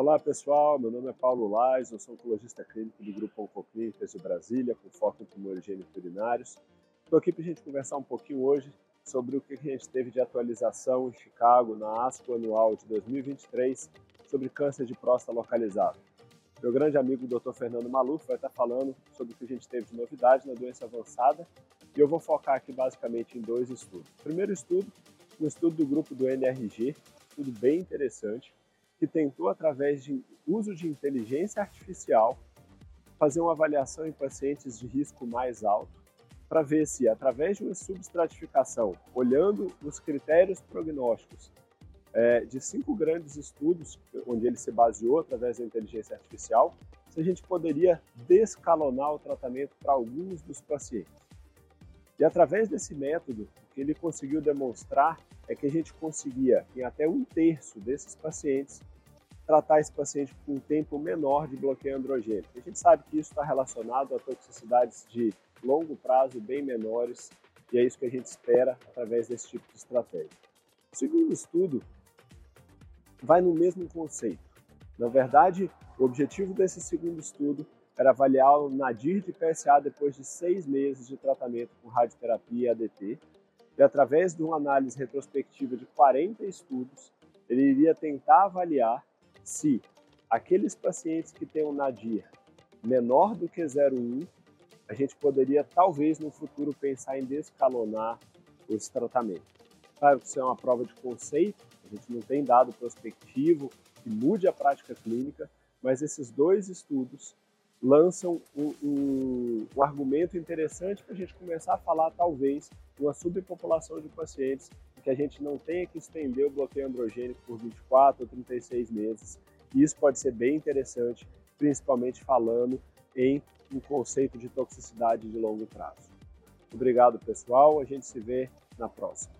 Olá pessoal, meu nome é Paulo Lais, eu sou oncologista clínico do Grupo Oncoclínicas de Brasília, com foco em tumores urinários. Estou aqui para a gente conversar um pouquinho hoje sobre o que a gente teve de atualização em Chicago na ASCO anual de 2023 sobre câncer de próstata localizado. Meu grande amigo Dr. Fernando Maluf vai estar falando sobre o que a gente teve de novidade na doença avançada e eu vou focar aqui basicamente em dois estudos. O primeiro estudo, um estudo do grupo do NRG, estudo bem interessante, que tentou, através de uso de inteligência artificial, fazer uma avaliação em pacientes de risco mais alto, para ver se, através de uma substratificação, olhando os critérios prognósticos é, de cinco grandes estudos, onde ele se baseou através da inteligência artificial, se a gente poderia descalonar o tratamento para alguns dos pacientes. E através desse método, o que ele conseguiu demonstrar é que a gente conseguia, em até um terço desses pacientes, tratar esse paciente com um tempo menor de bloqueio androgênico. A gente sabe que isso está relacionado a toxicidades de longo prazo bem menores e é isso que a gente espera através desse tipo de estratégia. O segundo estudo vai no mesmo conceito. Na verdade, o objetivo desse segundo estudo era avaliar o nadir de PSA depois de seis meses de tratamento com radioterapia e ADT, e através de uma análise retrospectiva de 40 estudos, ele iria tentar avaliar se aqueles pacientes que têm um nadir menor do que 0,1, a gente poderia talvez no futuro pensar em descalonar esse tratamento. Claro que isso é uma prova de conceito, a gente não tem dado prospectivo que mude a prática clínica, mas esses dois estudos lançam um, um, um argumento interessante para a gente começar a falar, talvez, de uma subpopulação de pacientes que a gente não tenha que estender o bloqueio androgênico por 24 ou 36 meses. E isso pode ser bem interessante, principalmente falando em um conceito de toxicidade de longo prazo. Obrigado, pessoal. A gente se vê na próxima.